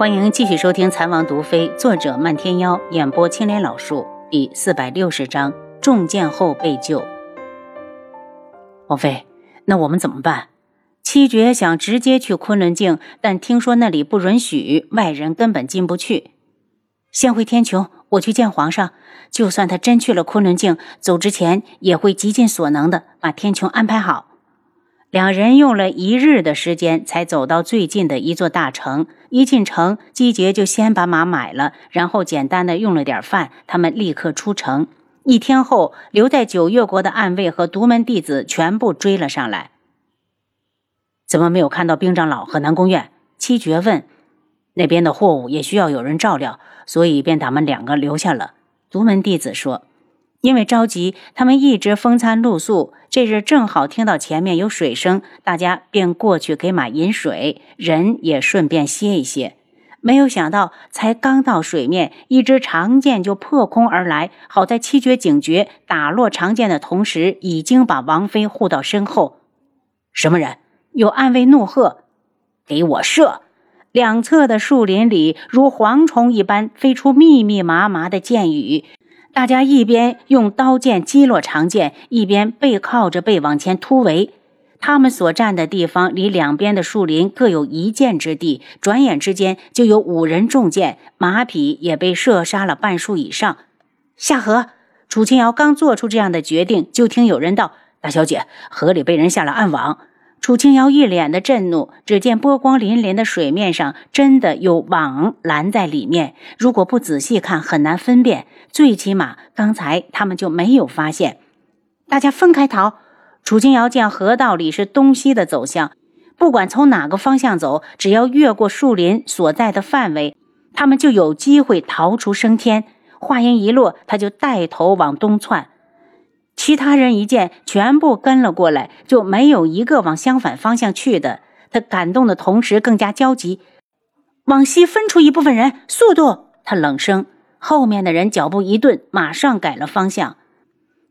欢迎继续收听《残王毒妃》，作者漫天妖，演播青莲老树，第四百六十章：中箭后被救。王妃，那我们怎么办？七绝想直接去昆仑镜，但听说那里不允许外人，根本进不去。先回天穹，我去见皇上。就算他真去了昆仑镜，走之前也会极尽所能的把天穹安排好。两人用了一日的时间，才走到最近的一座大城。一进城，姬杰就先把马买了，然后简单的用了点饭，他们立刻出城。一天后，留在九月国的暗卫和独门弟子全部追了上来。怎么没有看到兵长老和南宫院？七绝问。那边的货物也需要有人照料，所以便他们两个留下了。独门弟子说。因为着急，他们一直风餐露宿。这日正好听到前面有水声，大家便过去给马饮水，人也顺便歇一歇。没有想到，才刚到水面，一支长剑就破空而来。好在七绝警觉，打落长剑的同时，已经把王妃护到身后。什么人？有暗卫怒喝：“给我射！”两侧的树林里，如蝗虫一般飞出密密麻麻的箭雨。大家一边用刀剑击落长剑，一边背靠着背往前突围。他们所站的地方离两边的树林各有一箭之地，转眼之间就有五人中箭，马匹也被射杀了半数以上。下河，楚清瑶刚做出这样的决定，就听有人道：“大小姐，河里被人下了暗网。”楚清瑶一脸的震怒，只见波光粼粼的水面上真的有网拦在里面。如果不仔细看，很难分辨。最起码刚才他们就没有发现。大家分开逃。楚清瑶见河道里是东西的走向，不管从哪个方向走，只要越过树林所在的范围，他们就有机会逃出升天。话音一落，他就带头往东窜。其他人一见，全部跟了过来，就没有一个往相反方向去的。他感动的同时更加焦急，往西分出一部分人，速度！他冷声。后面的人脚步一顿，马上改了方向。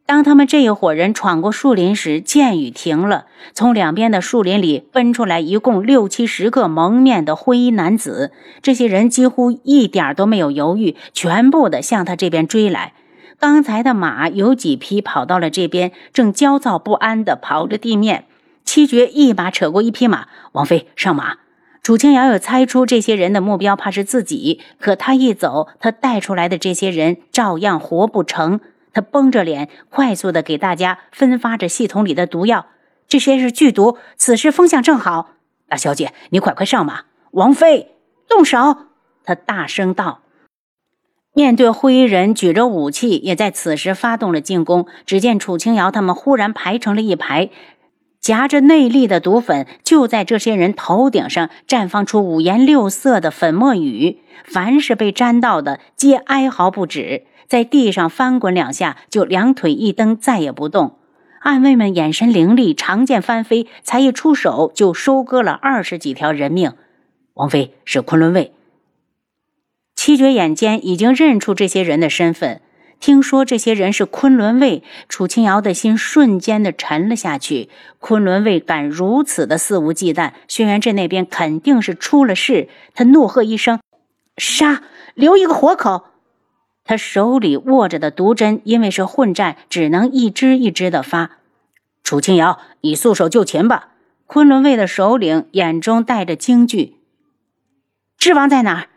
当他们这一伙人闯过树林时，箭雨停了，从两边的树林里奔出来一共六七十个蒙面的灰衣男子。这些人几乎一点都没有犹豫，全部的向他这边追来。刚才的马有几匹跑到了这边，正焦躁不安地刨着地面。七绝一把扯过一匹马，王妃上马。楚清瑶有猜出这些人的目标怕是自己，可他一走，他带出来的这些人照样活不成。他绷着脸，快速地给大家分发着系统里的毒药。这些是剧毒，此时风向正好。大小姐，你快快上马。王妃，动手！他大声道。面对灰衣人举着武器，也在此时发动了进攻。只见楚清瑶他们忽然排成了一排，夹着内力的毒粉就在这些人头顶上绽放出五颜六色的粉末雨。凡是被沾到的，皆哀嚎不止，在地上翻滚两下，就两腿一蹬，再也不动。暗卫们眼神凌厉，长剑翻飞，才一出手就收割了二十几条人命。王妃是昆仑卫。七绝眼尖，已经认出这些人的身份。听说这些人是昆仑卫，楚清瑶的心瞬间的沉了下去。昆仑卫敢如此的肆无忌惮，轩辕镇那边肯定是出了事。他怒喝一声：“杀！留一个活口！”他手里握着的毒针，因为是混战，只能一支一支的发。楚清瑶，你束手就擒吧。昆仑卫的首领眼中带着惊惧：“智王在哪？”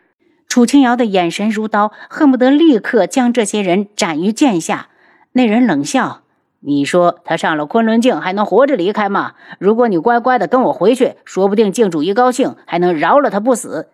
楚清瑶的眼神如刀，恨不得立刻将这些人斩于剑下。那人冷笑：“你说他上了昆仑镜还能活着离开吗？如果你乖乖的跟我回去，说不定镜主一高兴还能饶了他不死。”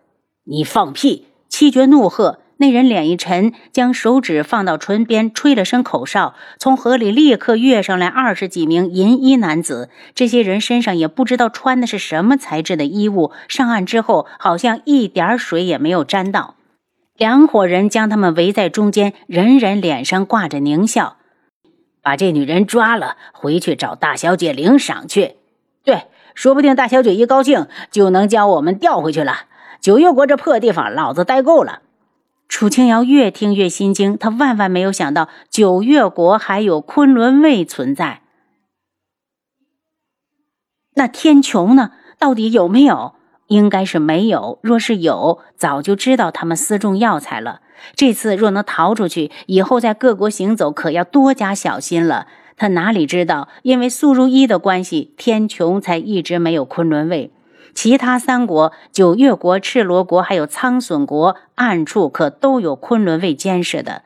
你放屁！七绝怒喝。那人脸一沉，将手指放到唇边，吹了声口哨，从河里立刻跃上来二十几名银衣男子。这些人身上也不知道穿的是什么材质的衣物，上岸之后好像一点水也没有沾到。两伙人将他们围在中间，人人脸上挂着狞笑。把这女人抓了，回去找大小姐领赏去。对，说不定大小姐一高兴就能将我们调回去了。九月国这破地方，老子待够了。楚清瑶越听越心惊，他万万没有想到九月国还有昆仑卫存在。那天穹呢？到底有没有？应该是没有。若是有，早就知道他们私种药材了。这次若能逃出去，以后在各国行走可要多加小心了。他哪里知道，因为苏如意的关系，天穹才一直没有昆仑卫。其他三国九月国、赤罗国还有苍隼国，暗处可都有昆仑卫监视的。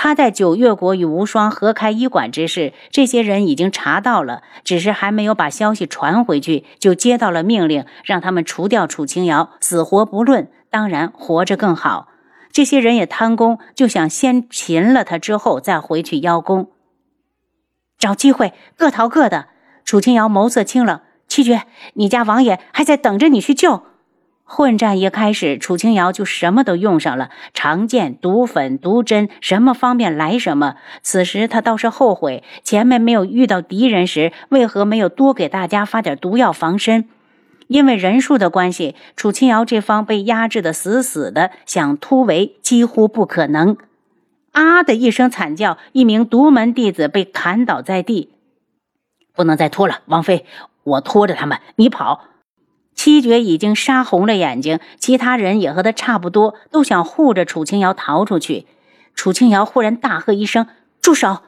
他在九月国与无双合开医馆之事，这些人已经查到了，只是还没有把消息传回去，就接到了命令，让他们除掉楚清瑶，死活不论。当然，活着更好。这些人也贪功，就想先擒了他，之后再回去邀功，找机会各逃各的。楚清瑶眸色清冷。七绝，你家王爷还在等着你去救。混战一开始，楚清瑶就什么都用上了，长剑、毒粉、毒针，什么方便来什么。此时他倒是后悔，前面没有遇到敌人时，为何没有多给大家发点毒药防身？因为人数的关系，楚清瑶这方被压制的死死的，想突围几乎不可能。啊的一声惨叫，一名独门弟子被砍倒在地。不能再拖了，王妃。我拖着他们，你跑。七绝已经杀红了眼睛，其他人也和他差不多，都想护着楚清瑶逃出去。楚清瑶忽然大喝一声：“住手！”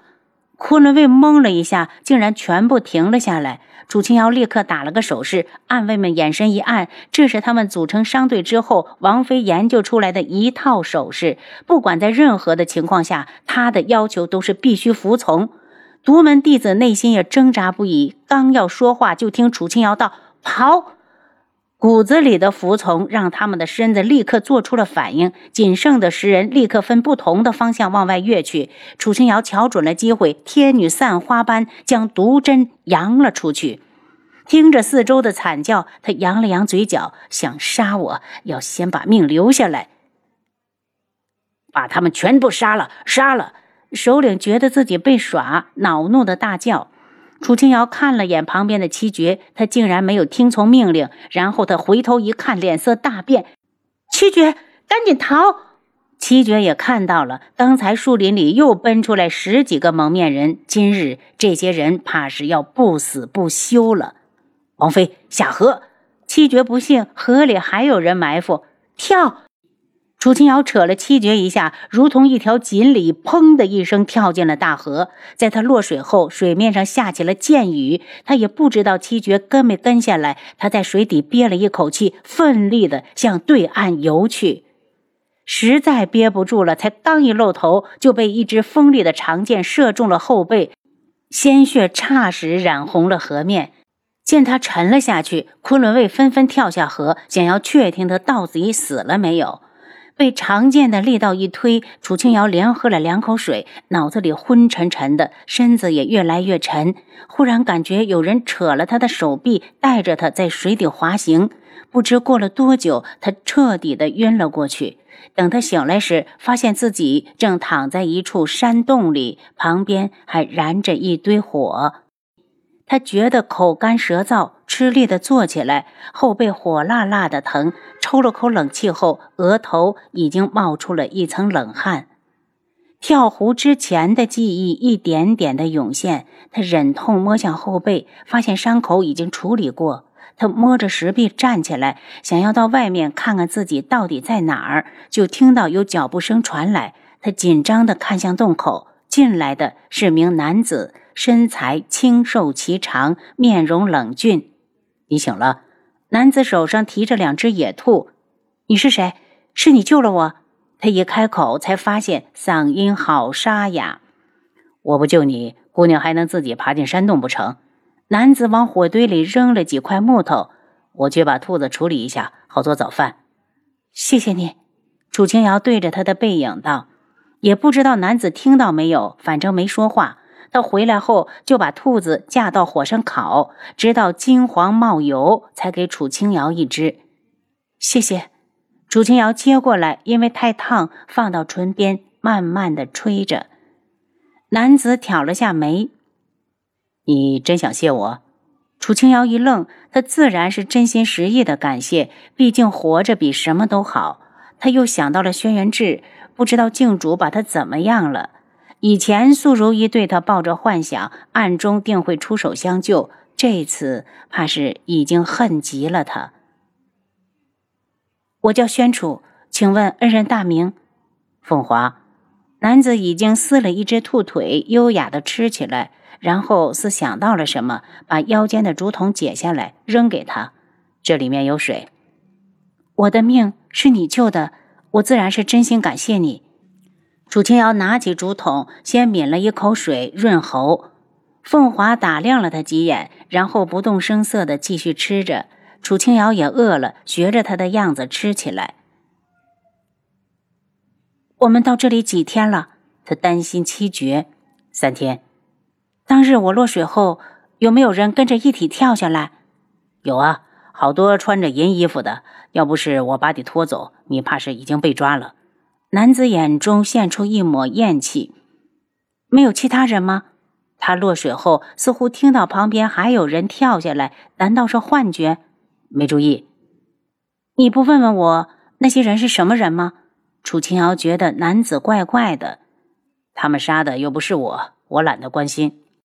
昆仑卫懵了一下，竟然全部停了下来。楚清瑶立刻打了个手势，暗卫们眼神一暗，这是他们组成商队之后，王妃研究出来的一套手势。不管在任何的情况下，他的要求都是必须服从。独门弟子内心也挣扎不已，刚要说话，就听楚清瑶道：“跑！”骨子里的服从让他们的身子立刻做出了反应。仅剩的十人立刻分不同的方向往外跃去。楚清瑶瞧准了机会，天女散花般将毒针扬了出去。听着四周的惨叫，他扬了扬嘴角，想杀我要先把命留下来，把他们全部杀了，杀了。首领觉得自己被耍，恼怒的大叫。楚清瑶看了眼旁边的七绝，他竟然没有听从命令。然后他回头一看，脸色大变。七绝，赶紧逃！七绝也看到了，刚才树林里又奔出来十几个蒙面人，今日这些人怕是要不死不休了。王妃下河！七绝不信河里还有人埋伏，跳！楚清瑶扯了七绝一下，如同一条锦鲤，砰的一声跳进了大河。在他落水后，水面上下起了箭雨。他也不知道七绝跟没跟下来。他在水底憋了一口气，奋力的向对岸游去。实在憋不住了，才刚一露头，就被一支锋利的长剑射中了后背，鲜血霎时染红了河面。见他沉了下去，昆仑卫纷纷跳下河，想要确定他到底死了没有。被长剑的力道一推，楚清瑶连喝了两口水，脑子里昏沉沉的，身子也越来越沉。忽然感觉有人扯了他的手臂，带着他在水底滑行。不知过了多久，他彻底的晕了过去。等他醒来时，发现自己正躺在一处山洞里，旁边还燃着一堆火。他觉得口干舌燥，吃力地坐起来，后背火辣辣的疼。抽了口冷气后，额头已经冒出了一层冷汗。跳湖之前的记忆一点点的涌现，他忍痛摸向后背，发现伤口已经处理过。他摸着石壁站起来，想要到外面看看自己到底在哪儿，就听到有脚步声传来。他紧张地看向洞口，进来的是名男子。身材清瘦颀长，面容冷峻。你醒了。男子手上提着两只野兔。你是谁？是你救了我。他一开口，才发现嗓音好沙哑。我不救你，姑娘还能自己爬进山洞不成？男子往火堆里扔了几块木头。我去把兔子处理一下，好做早饭。谢谢你。楚清瑶对着他的背影道。也不知道男子听到没有，反正没说话。他回来后就把兔子架到火上烤，直到金黄冒油，才给楚清瑶一只。谢谢，楚清瑶接过来，因为太烫，放到唇边，慢慢的吹着。男子挑了下眉：“你真想谢我？”楚清瑶一愣，他自然是真心实意的感谢，毕竟活着比什么都好。他又想到了轩辕志，不知道镜主把他怎么样了。以前素如一对他抱着幻想，暗中定会出手相救。这次怕是已经恨极了他。我叫宣楚，请问恩人大名？凤华。男子已经撕了一只兔腿，优雅的吃起来，然后似想到了什么，把腰间的竹筒解下来扔给他。这里面有水。我的命是你救的，我自然是真心感谢你。楚清瑶拿起竹筒，先抿了一口水润喉。凤华打量了他几眼，然后不动声色地继续吃着。楚清瑶也饿了，学着他的样子吃起来。我们到这里几天了？他担心七绝。三天。当日我落水后，有没有人跟着一起跳下来？有啊，好多穿着银衣服的。要不是我把你拖走，你怕是已经被抓了。男子眼中现出一抹厌气。没有其他人吗？他落水后似乎听到旁边还有人跳下来，难道是幻觉？没注意。你不问问我那些人是什么人吗？楚清瑶觉得男子怪怪的。他们杀的又不是我，我懒得关心。